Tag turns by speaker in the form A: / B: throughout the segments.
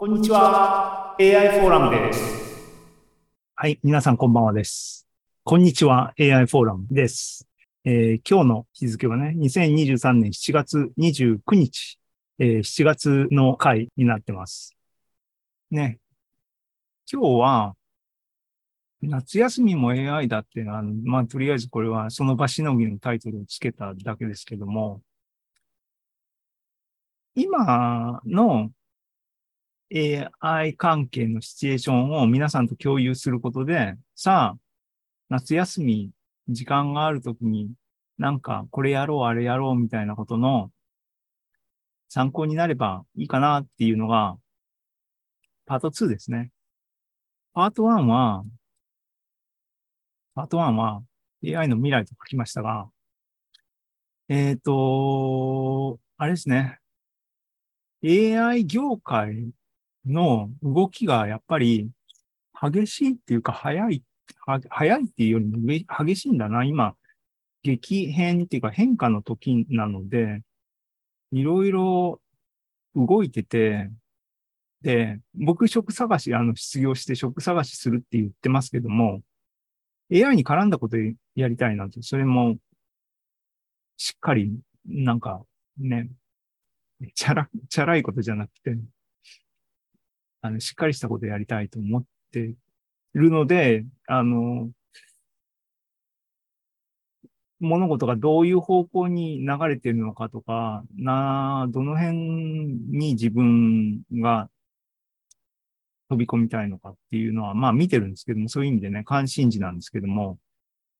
A: こんにちは。AI フォーラムです。
B: はい、皆さんこんばんはです。こんにちは、AI フォーラムです。えー今日の日付はね、2023年7月29日、えー7月の回になってます。ね。今日は、夏休みも AI だっていうのは、あのまあ、とりあえずこれはその場しのぎのタイトルをつけただけですけども、今の AI 関係のシチュエーションを皆さんと共有することで、さあ、夏休み、時間があるときに、なんか、これやろう、あれやろう、みたいなことの参考になればいいかなっていうのが、パート2ですね。パート1は、パート1は AI の未来と書きましたが、えっ、と、あれですね。AI 業界の動きがやっぱり激しいっていうか早い、早いっていうよりも激しいんだな。今、激変っていうか変化の時なので、いろいろ動いてて、で、僕職探し、あの、失業して職探しするって言ってますけども、AI に絡んだことやりたいなと、それも、しっかり、なんか、ね、チャラ、チャラいことじゃなくて、あの、しっかりしたことやりたいと思ってるので、あの、物事がどういう方向に流れてるのかとか、な、どの辺に自分が飛び込みたいのかっていうのは、まあ見てるんですけども、そういう意味でね、関心事なんですけども、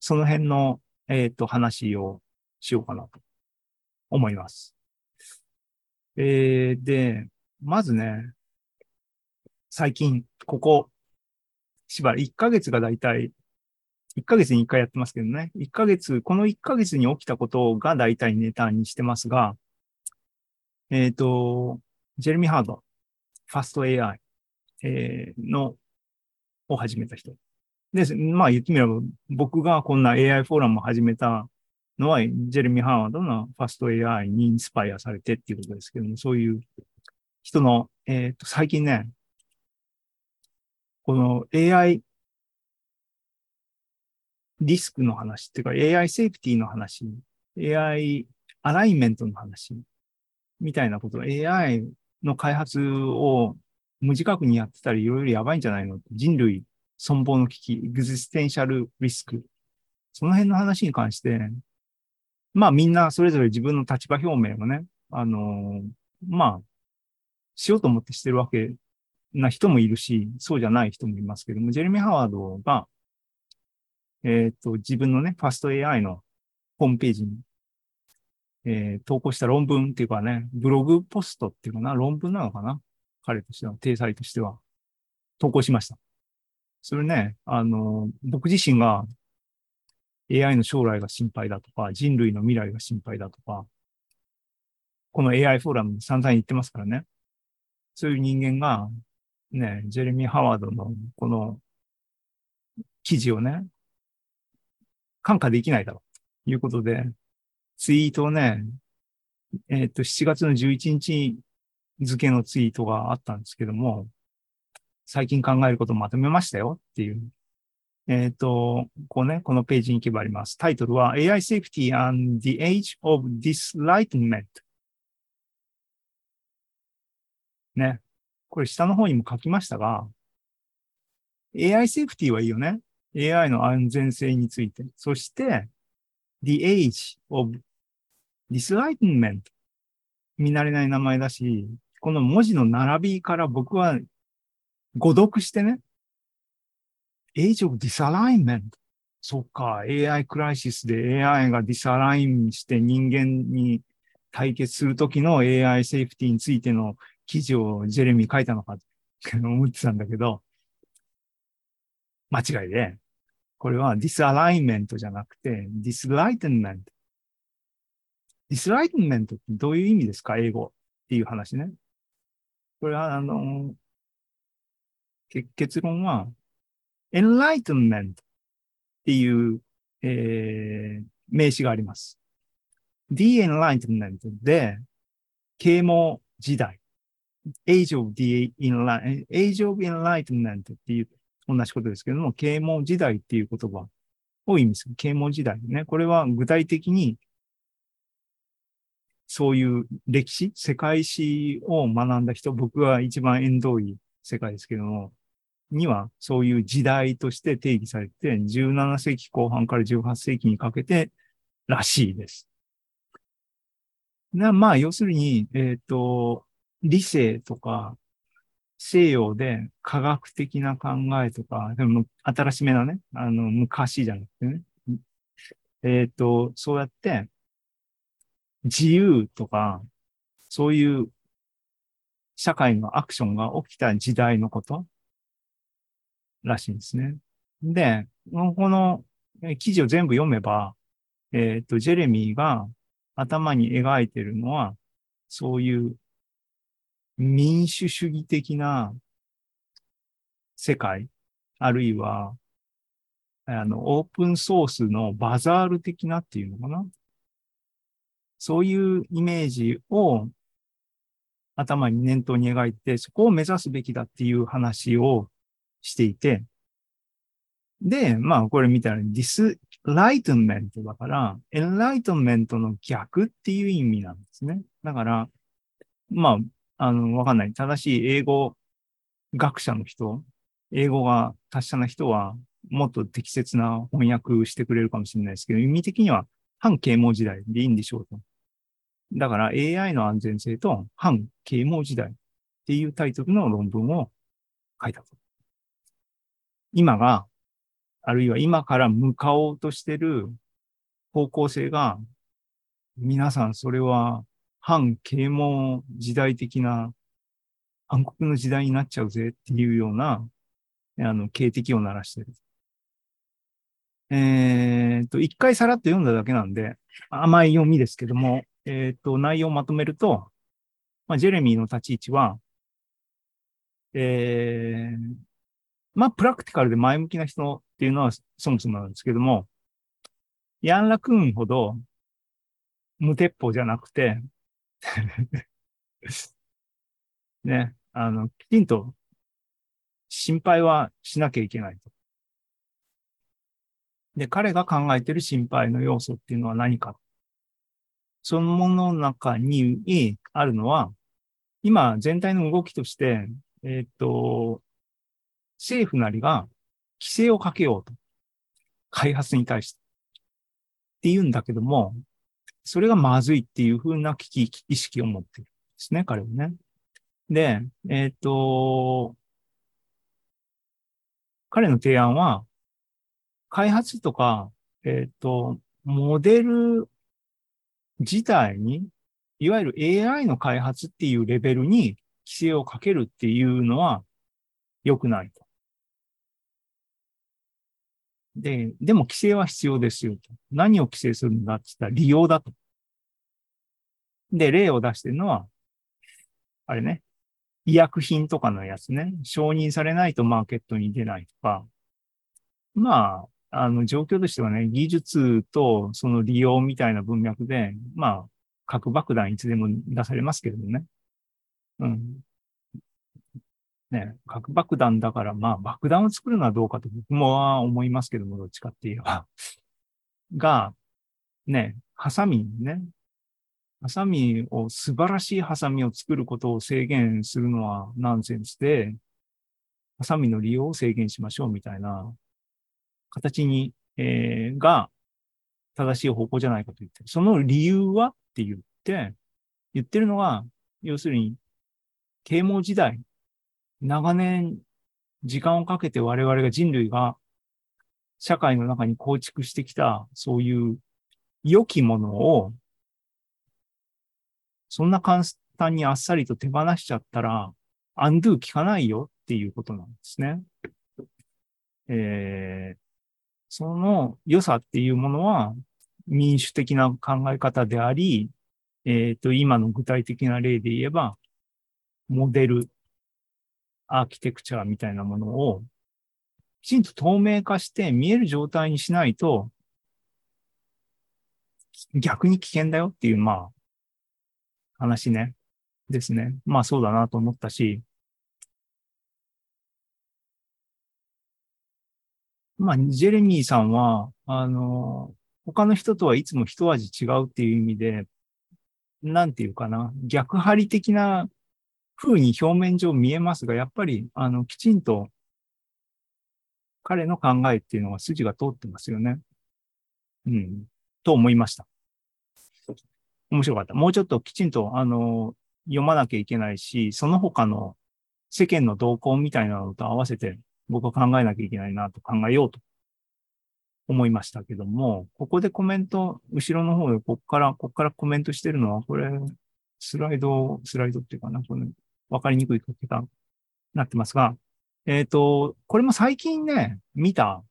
B: その辺の、えっ、と、話をしようかなと思います。えー、で、まずね、最近、ここ、しばらく1ヶ月がだいたい、1ヶ月に1回やってますけどね。1ヶ月、この1ヶ月に起きたことがだいたいネタにしてますが、えっ、と、ジェレミー・ハード、ファスト AI、えーの、を始めた人。で、まあ言ってみれば、僕がこんな AI フォーラムを始めたのは、ジェレミー・ハードのファスト AI にインスパイアされてっていうことですけども、そういう人の、えっ、と、最近ね、この AI リスクの話っていうか AI セーフティーの話、AI アライメントの話みたいなこと、AI の開発を無自覚にやってたらいろいろやばいんじゃないの人類存亡の危機、エグジステンシャルリスク。その辺の話に関して、まあみんなそれぞれ自分の立場表明をね、あのまあ、しようと思ってしてるわけな人もいるし、そうじゃない人もいますけども、ジェレミー・ハワードが、えっ、と、自分のね、ファスト AI のホームページに、えー投稿した論文っていうかね、ブログポストっていうかな、論文なのかな彼としては、体裁としては、投稿しました。それね、あの、僕自身が AI の将来が心配だとか、人類の未来が心配だとか、この AI フォーラム散々言ってますからね。そういう人間が、ね、ジェレミー・ハワードのこの記事をね、感化できないだろうということで、ツイートをね、えっ、と、7月の11日付のツイートがあったんですけども、最近考えることをまとめましたよっていう。えっ、と、こうね、このページに行けばあります。タイトルは AI Safety and the Age of Dislightenment。ね。これ下の方にも書きましたが、AI セーフティはいいよね。AI の安全性について。そして、the age of dislightenment。見慣れない名前だし、この文字の並びから僕は誤読してね、age of disalignment。そっか、AI クライシスで AI がディスアラインして人間に対決するときの AI セーフティについての記事をジェレミー書いたのかって思ってたんだけど、間違いで、これは disalignment じゃなくて、 dislightenment。dislightenment ってどういう意味ですか？英語っていう話ね。これは、あの、け結論は、 enlightenment っていう、えー名詞があります。The Enlightenment で、啓蒙時代。Age of the Enlightenment, Age of Enlightenment っていう同じことですけども、啓蒙時代っていう言葉を意味する。啓蒙時代ね。これは具体的にそういう歴史、世界史を学んだ人、僕は一番縁遠い世界ですけども、にはそういう時代として定義されて、17世紀後半から18世紀にかけてらしいです。まあ、要するに、えっ、ー、と、理性とか西洋で科学的な考えとか、でも新しめなね、あの、昔じゃなくてね、えっ、ー、と、そうやって自由とか、そういう社会のアクションが起きた時代のことらしいんですね。で、この記事を全部読めば、えっ、ー、と、ジェレミーが頭に描いてるのは、そういう民主主義的な世界、あるいは、あの、オープンソースのバザール的なっていうのかな？そういうイメージを頭に念頭に描いて、そこを目指すべきだっていう話をしていて、で、まあこれ見たら dislightenment だから、 enlightenment の逆っていう意味なんですね。だから、まあ、あの、わかんない。正しい英語学者の人、英語が達者な人は、もっと適切な翻訳してくれるかもしれないですけど、意味的には反啓蒙時代でいいんでしょうと。だから AI の安全性と反啓蒙時代っていうタイトルの論文を書いたと。今があるいは今から向かおうとしてる方向性が、皆さんそれは反啓蒙時代的な暗黒の時代になっちゃうぜっていうような、あの、警笛を鳴らしてる。えっ、と、一回さらっと読んだだけなんで、甘い読みですけども、えっ、と、内容をまとめると、まあ、ジェレミーの立ち位置は、えー、まあ、プラクティカルで前向きな人っていうのはそもそもなんですけども、ヤンラクーンほど無鉄砲じゃなくて ね、あの、きちんと心配はしなきゃいけないと。で、彼が考えている心配の要素っていうのは何か。そのものの中にあるのは、今全体の動きとして、えっ、と、政府なりが規制をかけようと。開発に対して。って言うんだけども、それがまずいっていうふうな危機意識を持っているんですね、彼はね。で、えっ、ー、と、彼の提案は、開発とか、えっ、ー、と、モデル自体に、いわゆる AI の開発っていうレベルに規制をかけるっていうのは良くないと。で、でも規制は必要ですよと。何を規制するんだって言ったら利用だと。で、例を出してるのは、あれね、医薬品とかのやつね、承認されないとマーケットに出ないとか、まあ、あの、状況としてはね、技術とその利用みたいな文脈で、まあ、核爆弾いつでも出されますけどね。うん。ね、核爆弾だから、まあ、爆弾を作るのはどうかと僕も思いますけども、どっちかって言えば。が、ね、ハサミね、ハサミを、素晴らしいハサミを作ることを制限するのはナンセンスで、ハサミの利用を制限しましょうみたいな形に、えー、が正しい方向じゃないかと言ってる。その理由はって言って、言ってるのは、要するに、啓蒙時代長年時間をかけて我々が人類が社会の中に構築してきたそういう良きものをそんな簡単にあっさりと手放しちゃったらアンドゥー効かないよっていうことなんですね。えー、その良さっていうものは民主的な考え方であり、えっ、ー、と、今の具体的な例で言えば、モデルアーキテクチャみたいなものをきちんと透明化して見える状態にしないと、逆に危険だよっていう、まあ、話ね。ですね。まあそうだなと思ったし、まあ、ジェレミーさんは、あの、他の人とはいつも一味違うっていう意味で、なんていうかな、逆張り的な風に表面上見えますが、やっぱり、あの、きちんと彼の考えっていうのは筋が通ってますよね。うん。と思いました。面白かった。もうちょっときちんと、あの、読まなきゃいけないし、その他の世間の動向みたいなのと合わせて僕は考えなきゃいけないなと考えようと思いましたけども、ここでコメント、後ろの方でこっから、こっからコメントしてるのは、これ、スライド、スライドっていうかな、これ、わかりにくい書き方なってますが、えっ、ー、と、これも最近ね、見た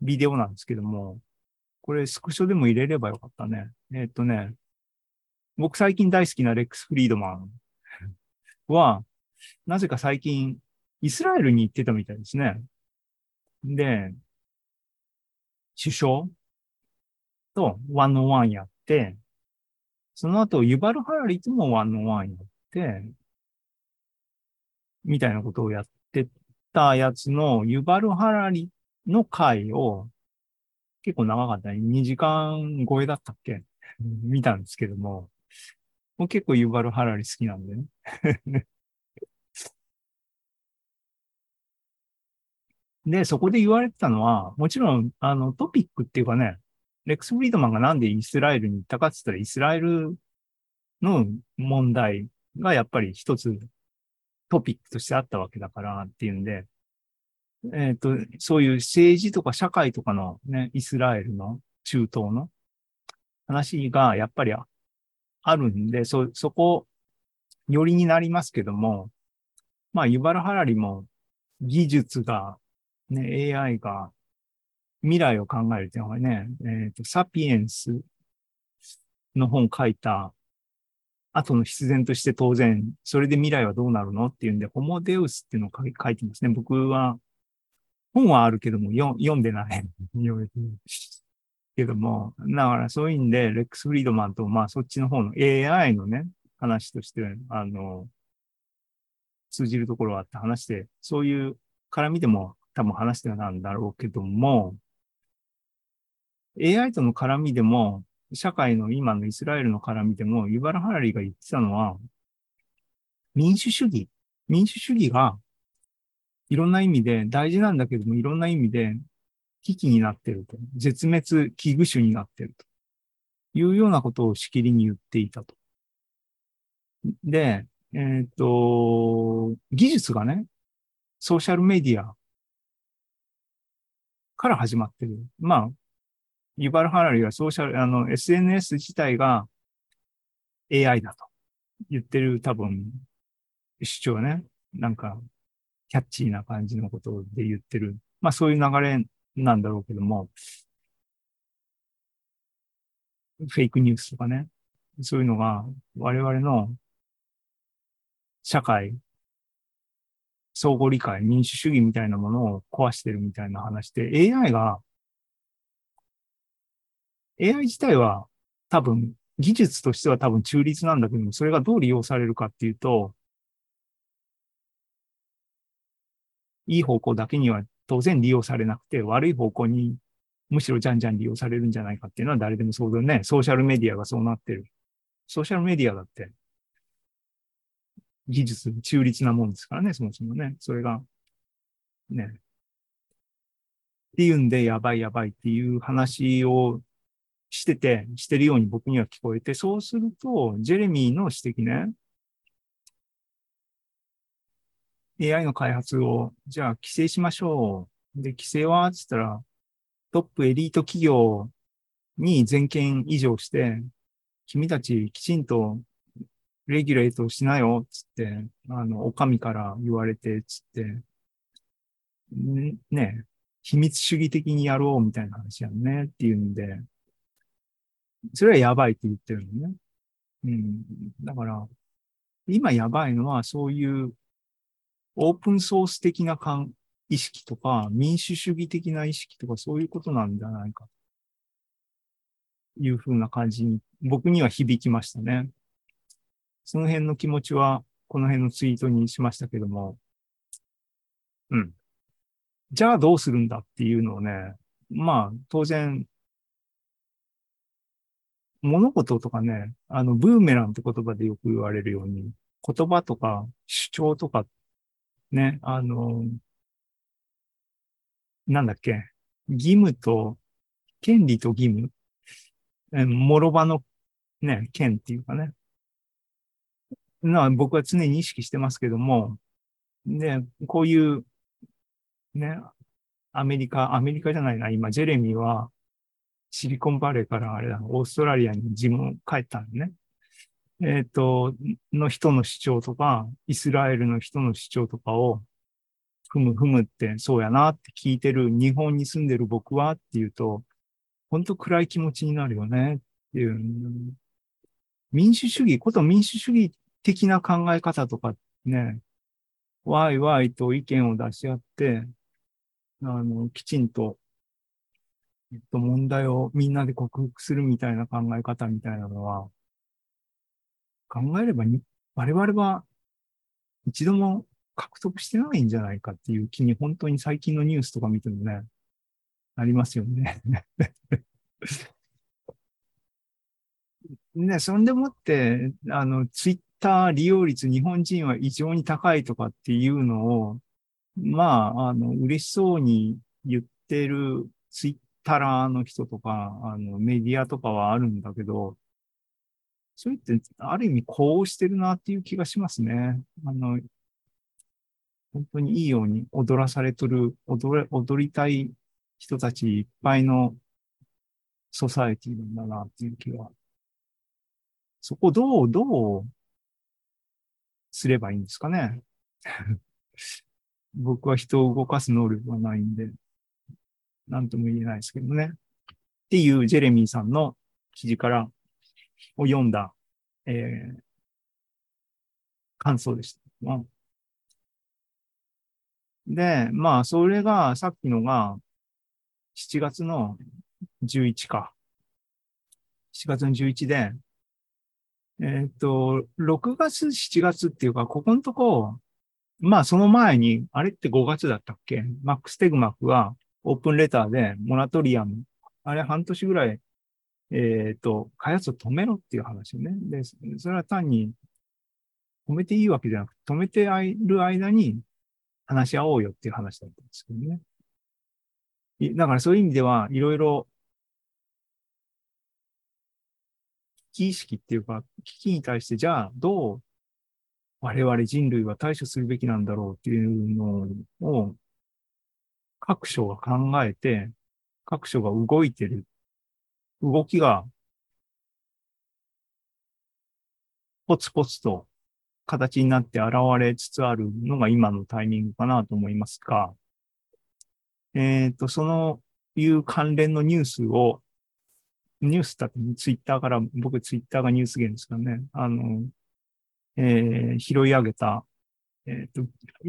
B: ビデオなんですけども、これスクショでも入れればよかったね。えっ、ー、とね、僕最近大好きなレックス・フリードマンは、なぜか最近イスラエルに行ってたみたいですね。で、首相とワンオンワンやって、その後、ユバルハラリともワンオンワンやって、みたいなことをやってたやつの、ユバルハラリの回を、結構長かったね。2時間超えだったっけ？見たんですけども、もう結構ユバルハラリ好きなんでね。で、そこで言われてたのは、もちろん、あの、トピックっていうかね、レックス・フリードマンがなんでイスラエルに行ったかって言ったら、イスラエルの問題がやっぱり一つトピックとしてあったわけだからっていうんで、えっ、ー、と、そういう政治とか社会とかのね、イスラエルの中東の話がやっぱりあるんで、そ、そこ、寄りになりますけども、まあ、ユバルハラリも技術がね、AI が未来を考えるっていうのがね、えっ、ー、と、サピエンスの本書いた後の必然として当然、それで未来はどうなるのっていうんで、ホモデウスっていうのを書いてますね。僕は、本はあるけども、読んでない。けども、だからそういう意味で、レックス・フリードマンと、まあそっちの方の AI のね、話として、あの、通じるところはあって話して、そういう絡みでも多分話してたんだろうけども、AI との絡みでも、社会の今のイスラエルの絡みでも、ユバラ・ハラリが言ってたのは、民主主義。民主主義が、いろんな意味で大事なんだけども、いろんな意味で危機になってると。絶滅危惧種になってると。いうようなことをしきりに言っていたと。で、えっ、と、技術がね、ソーシャルメディアから始まってる。まあ、ユバル・ハラリはソーシャル、あの、SNS 自体が AI だと言ってる多分、主張ね。なんか、キャッチーな感じのことで言ってる。まあそういう流れなんだろうけども、フェイクニュースとかね。そういうのが我々の社会相互理解、民主主義みたいなものを壊してるみたいな話で、AI が、AI 自体は多分、技術としては多分中立なんだけども、それがどう利用されるかっていうと、いい方向だけには当然利用されなくて、悪い方向にむしろじゃんじゃん利用されるんじゃないかっていうのは誰でもそうだね。ソーシャルメディアがそうなってる。ソーシャルメディアだって技術、中立なもんですからね、そもそもね。それが、ね。っていうんで、やばいやばいっていう話をしてて、してるように僕には聞こえて、そうすると、ジェレミーの指摘ね、AI の開発を、じゃあ規制しましょう。で、規制は、つったら、トップエリート企業に全権移譲して、君たちきちんとレギュレートしなよ、つって、あの、お上から言われて、つって、ね、秘密主義的にやろうみたいな話やんねっていうんで、それはやばいって言ってるのね。うん。だから、今やばいのはそういうオープンソース的な感意識とか、民主主義的な意識とか、そういうことなんじゃないか。いうふうな感じに、僕には響きましたね。その辺の気持ちは、この辺のツイートにしましたけども、うん。じゃあどうするんだっていうのをね、まあ、当然、物事とかね、あの、ブーメランって言葉でよく言われるように、言葉とか主張とか、ね、あの、なんだっけ、義務と、権利と義務、えもろ場のね、権っていうかね、な僕は常に意識してますけども、で、こういう、ね、アメリカ、アメリカじゃないな、今、ジェレミーは、シリコンバレーからあれだ、オーストラリアに自分帰ったんね。えっ、ー、と、の人の主張とか、イスラエルの人の主張とかを、ふむふむってそうやなって聞いてる日本に住んでる僕はっていうと、本当暗い気持ちになるよねっていう。民主主義、こと民主主義的な考え方とかね、わいわいと意見を出し合って、あの、きちんと、えっと、問題をみんなで克服するみたいな考え方みたいなのは、考えればに、我々は一度も獲得してないんじゃないかっていう気に本当に最近のニュースとか見てもね、ありますよね。ね、そんでもって、あの、ツイッター利用率日本人は異常に高いとかっていうのを、まあ、あの、嬉しそうに言ってるツイッターの人とか、あの、メディアとかはあるんだけど、それって、ある意味、こうしてるなっていう気がしますね。あの、本当にいいように踊らされとる、踊れ、踊りたい人たちいっぱいのソサエティなんだなっていう気が。そこどう、どうすればいいんですかね。僕は人を動かす能力がないんで、なんとも言えないですけどね。っていうジェレミーさんの記事からを読んだ、えー、感想でした。まあ、で、まあ、それが、さっきのが、7月の11か。7月の11で、えっ、と、6月、7月っていうか、ここのとこ、まあその前に、あれって5月だったっけ？マックス・テグマックはオープンレターでモラトリアム、あれ半年ぐらい、えっ、と、開発を止めろっていう話ね。で、それは単に止めていいわけじゃなくて、止めている間に話し合おうよっていう話だったんですけどね。だからそういう意味では、いろいろ危機意識っていうか、危機に対してじゃあどう我々人類は対処するべきなんだろうっていうのを各所が考えて、各所が動いてる。動きがポツポツと形になって現れつつあるのが今のタイミングかなと思いますが、えっ、ー、と、そのいう関連のニュースをニュースだってツイッターから、僕ツイッターがニュース源ですからね、あの、えー、拾い上げた、えっ、ー、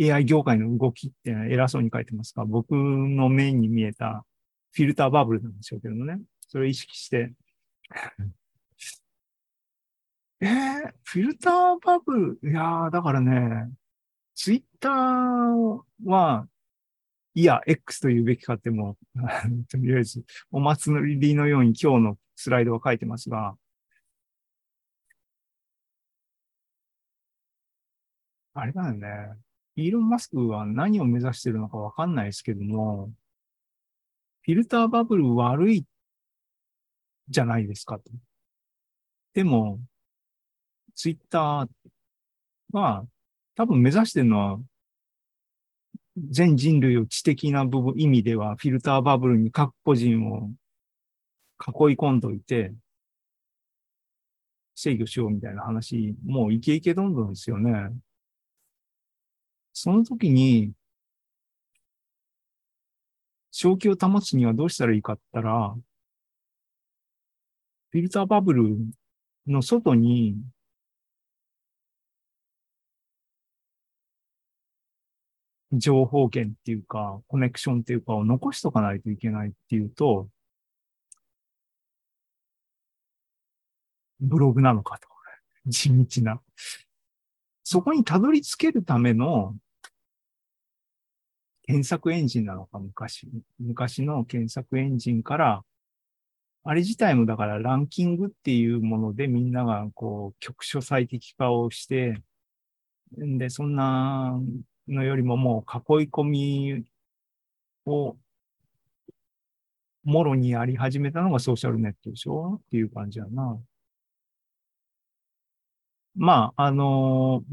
B: と、AI 業界の動きって偉そうに書いてますが、僕の目に見えたフィルターバブルなんでしょうけどね、それを意識して。えー、フィルターバブル、いやー、だからね、ツイッターは、いや、X と言うべきかっても、とりあえず、お祭りのように今日のスライドは書いてますが、あれだよね。イーロン・マスクは何を目指してるのかわかんないですけども、フィルターバブル悪いじゃないですかと。でも、ツイッターは多分目指してるのは全人類を知的な部分、意味では、フィルターバブルに各個人を囲い込んどいて、制御しようみたいな話、もうイケイケどんどんですよね。その時に、正気を保つにはどうしたらいいかって言ったら、フィルターバブルの外に情報源っていうか、コネクションっていうかを残しとかないといけないっていうと、ブログなのかと。地道な。そこにたどり着けるための検索エンジンなのか、昔。昔の検索エンジンから、あれ自体もだからランキングっていうものでみんながこう局所最適化をして、んで、そんなのよりももう囲い込みをもろにやり始めたのがソーシャルネットでしょ？っていう感じやな。まあ、あの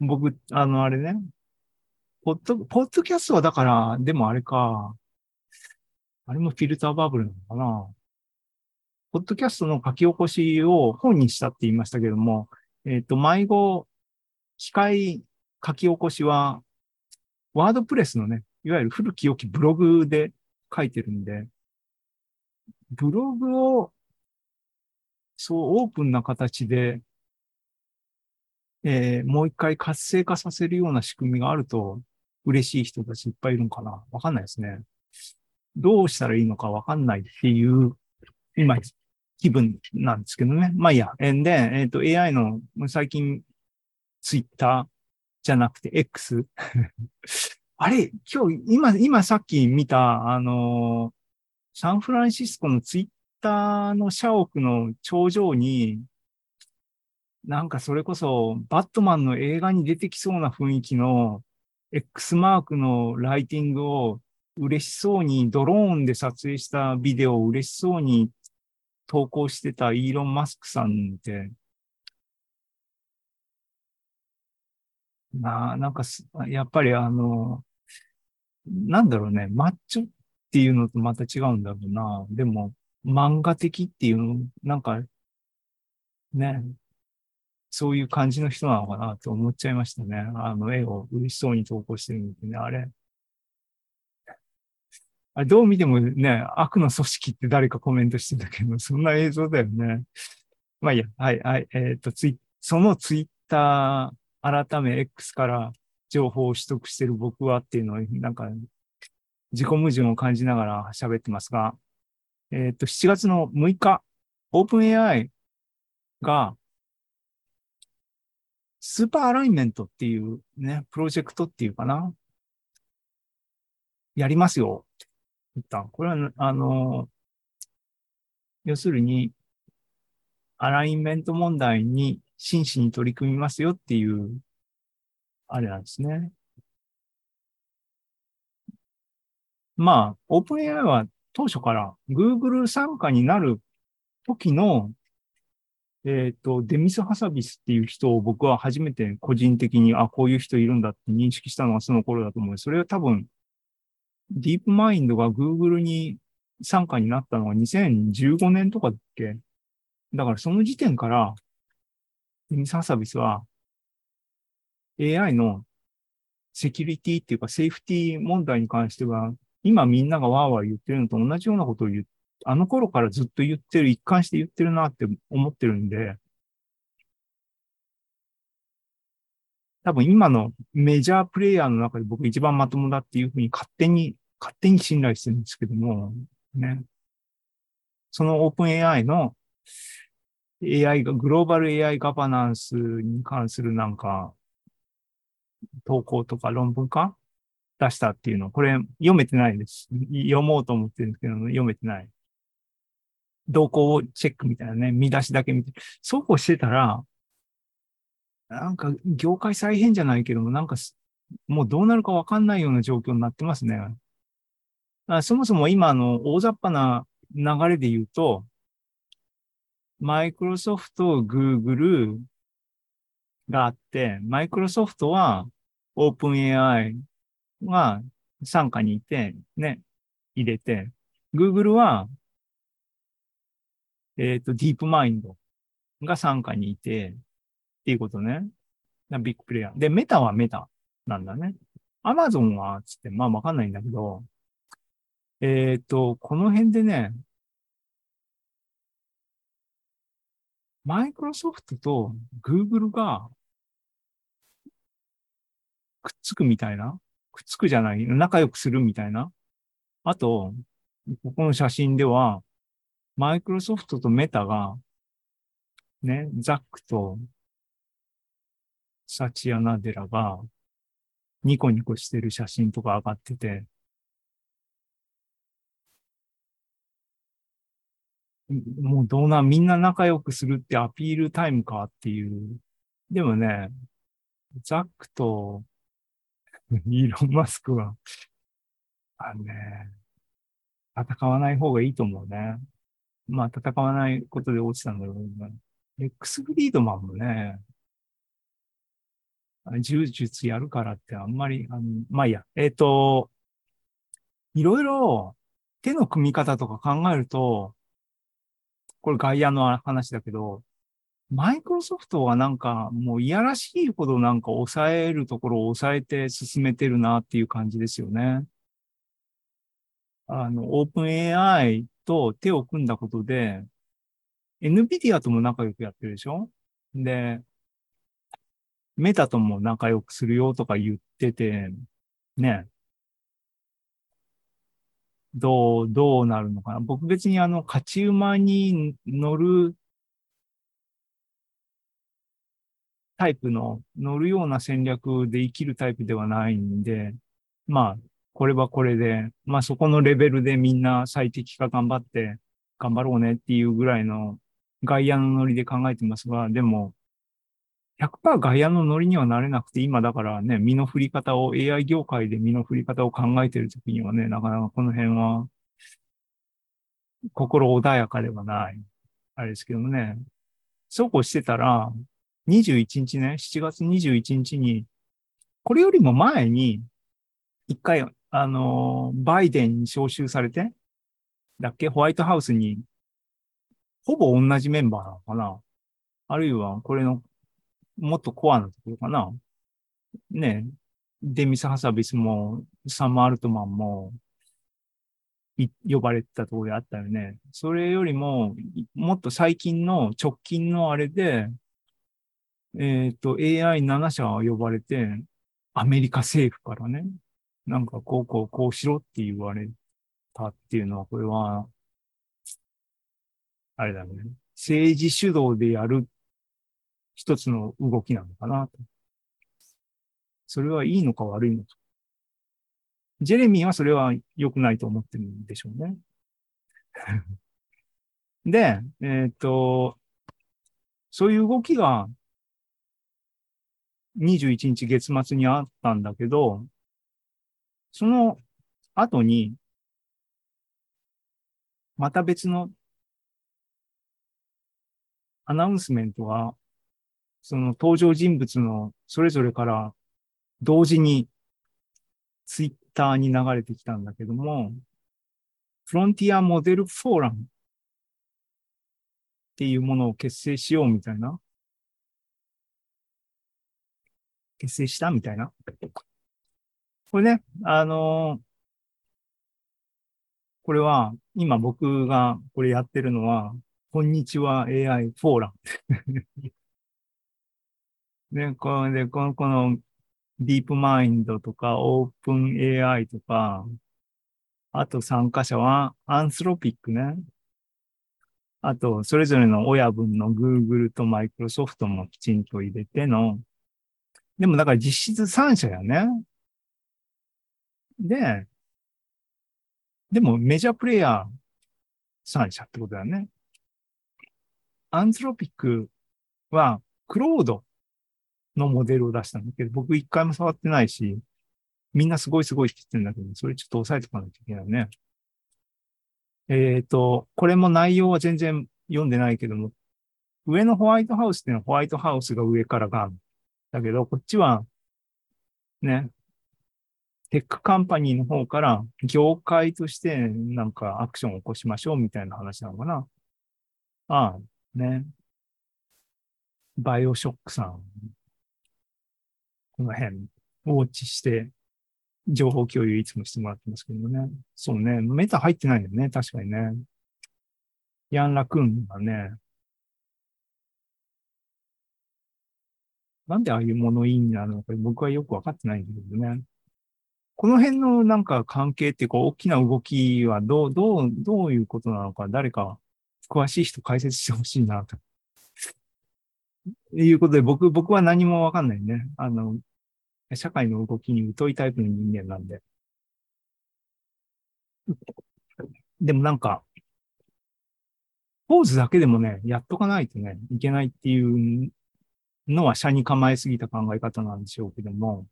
B: 僕、あの、あれね、ポッド、ポッドキャストはだから、でもあれか、あれもフィルターバブルなのかな。ポッドキャストの書き起こしを本にしたって言いましたけども、えっ、と、迷子、機械書き起こしは、ワードプレスのね、いわゆる古き良きブログで書いてるんで、ブログを、そう、オープンな形で、えーもう一回活性化させるような仕組みがあると、嬉しい人たちいっぱいいるのかなわかんないですね。どうしたらいいのかわかんないっていう、今、気分なんですけどね。まあいいや。で、えっ、と、AI の、最近、ツイッターじゃなくて X？あれ、今日、今、今さっき見た、あのーサンフランシスコのツイッターの社屋の頂上に、なんかそれこそ、バットマンの映画に出てきそうな雰囲気の X マークのライティングを嬉しそうにドローンで撮影したビデオを嬉しそうに投稿してたイーロン・マスクさんって、な、なんかす、やっぱりあの、なんだろうね、マッチョっていうのとまた違うんだろうな。でも、漫画的っていうの、なんか、ね、そういう感じの人なのかなと思っちゃいましたね。あの絵を嬉しそうに投稿してるんでね、あれ。あれどう見てもね、悪の組織って誰かコメントしてたけど、そんな映像だよね。まあいいや、はい、はい、えっ、と、ツイそのツイッター改め X から情報を取得してる僕はっていうのを、なんか、自己矛盾を感じながら喋ってますが、えっ、と、7月の6日、OpenAI が、スーパーアライメントっていうね、プロジェクトっていうかな。やりますよ。言った。これは、あの、要するに、アライメント問題に真摯に取り組みますよっていう、あれなんですね。まあ、OpenAI は当初から Google 参加になる時のえっ、と、デミス・ハサビスっていう人を僕は初めて個人的に、あ、こういう人いるんだって認識したのはその頃だと思う。それは多分、ディープマインドが Google に参加になったのが2015年とかだっけ？だからその時点から、デミス・ハサビスは AI のセキュリティっていうかセーフティ問題に関しては、今みんながワーワー言ってるのと同じようなことを言ってあの頃からずっと言ってる、一貫して言ってるなって思ってるんで、多分今のメジャープレイヤーの中で僕一番まともだっていうふうに勝手に、勝手に信頼してるんですけども、ね。そのオープン AI の AI が、グローバル AI ガバナンスに関するなんか、投稿とか論文か？出したっていうの、これ読めてないです。読もうと思ってるんですけど、読めてない。動向をチェックみたいなね、見出しだけ見て、そうこうしてたら、なんか業界再編じゃないけども、なんかもうどうなるかわかんないような状況になってますね。あそもそも今の大雑把な流れで言うと、マイクロソフト、グーグルがあって、マイクロソフトはオープン AI が参加にいて、ね、入れて、グーグルはえっ、と、ディープマインドが参加にいて、っていうことね。ビッグプレイヤー。で、メタはメタなんだね。アマゾンは、つって、まあわかんないんだけど、えっ、と、この辺でね、マイクロソフトとグーグルがくっつくみたいなくっつくじゃない仲良くするみたいなあと、ここの写真では、マイクロソフトとメタが、ね、ザックとサチアナデラがニコニコしてる写真とか上がってて、もうどうなん、みんな仲良くするってアピールタイムかっていう。でもね、ザックと イーロン・マスクは、あのね、戦わない方がいいと思うね。まあ、戦わないことで落ちたんだろうけど、レックス・フリードマンもね、柔術やるからってあんまり、あのまあいいや、えっ、と、いろいろ手の組み方とか考えると、これ外野の話だけど、マイクロソフトはなんかもういやらしいほどなんか抑えるところを抑えて進めてるなっていう感じですよね。あの、オープン AI と手を組んだことで、NVIDIA とも仲良くやってるでしょ？で、メタとも仲良くするよとか言ってて、ね。どう、どうなるのかな？僕別にあの、勝ち馬に乗るタイプの、乗るような戦略で生きるタイプではないんで、まあ、これはこれで、まあそこのレベルでみんな最適化頑張って頑張ろうねっていうぐらいの外野のノリで考えてますが、でも、100%外野のノリにはなれなくて、今だからね、身の振り方を、AI 業界で身の振り方を考えてるときにはね、なかなかこの辺は、心穏やかではない。あれですけどね。そうこうしてたら、21日ね、7月21日に、これよりも前に、一回、あの、バイデンに招集されて、だっけ？ホワイトハウスに、ほぼ同じメンバーなのかな？あるいは、これの、もっとコアなところかな？ねデミス・ハサビスも、サム・アルトマンも、呼ばれてたところであったよね。それよりも、もっと最近の直近のあれで、えっ、ー、と、AI7 社呼ばれて、アメリカ政府からね、なんかこうこうこうしろって言われたっていうのは、これは、あれだね。政治主導でやる一つの動きなのかなと。それはいいのか悪いのか。ジェレミーはそれは良くないと思ってるんでしょうね。で、えっ、と、そういう動きが21日月末にあったんだけど、その後に、また別のアナウンスメントが、その登場人物のそれぞれから同時にツイッターに流れてきたんだけども、フロンティアモデルフォーラムっていうものを結成しようみたいな。結成したみたいな。これね、あのー、これは、今僕がこれやってるのは、こんにちは AI フォーラム。で、これで、この、この、ディープマインドとか、オープン AI とか、あと参加者は、アンスロピックね。あと、それぞれの親分の Google と Microsoft もきちんと入れての、でもだから実質3社やね。で、でもメジャープレイヤー3社ってことだよね。アンスロピックはクロードのモデルを出したんだけど、僕一回も触ってないし、みんなすごいすごいって言ってるんだけど、それちょっと押さえておかないといけないね。えっ、ー、と、これも内容は全然読んでないけども、上のホワイトハウスっていうのはホワイトハウスが上からガン。だけど、こっちは、ね、 tech company の方から業界としてなんかアクションを起こしましょうみたいな話なのかな。ああ、ね。バイオショックさん、この辺、ウォッチして、情報共有いつもしてもらってますけどね。そうね。メタ入ってないんだよね。確かにね。ヤンラクーンがね、なんでああいう物言いになるのか僕はよくわかってないんだけどね。この辺のなんか関係っていうか大きな動きはどう、どう、どういうことなのか誰か詳しい人解説してほしいなと。いうことで、僕、僕は何もわかんないね。あの、社会の動きに疎いタイプの人間なんで。でもなんか、ポーズだけでもね、やっとかないとね、いけないっていうのは、社に構えすぎた考え方なんでしょうけども、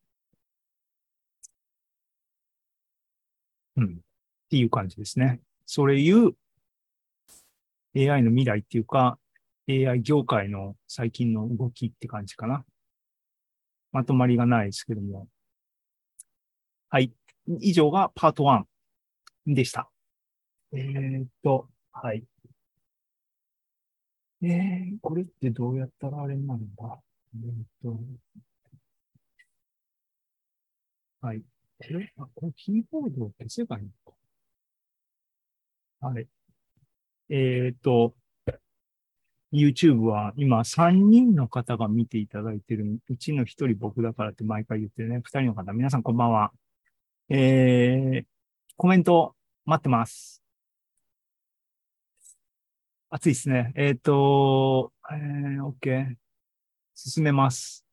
B: うん。っていう感じですね。それいう AI の未来っていうか、AI 業界の最近の動きって感じかな。まとまりがないですけども。はい。以上がパート1でした。えー、っと、はい。えー、これってどうやったらあれになるんだ？えー、っと、はい。これ、あ、これキーボードを消せばいいのか。はい。えー、っと、YouTube は今3人の方が見ていただいてるうちの1人僕だからって毎回言ってるね。2人の方、皆さんこんばんは。えー、コメント待ってます。暑いですね。えっ、ー、と、えー、OK。進めます。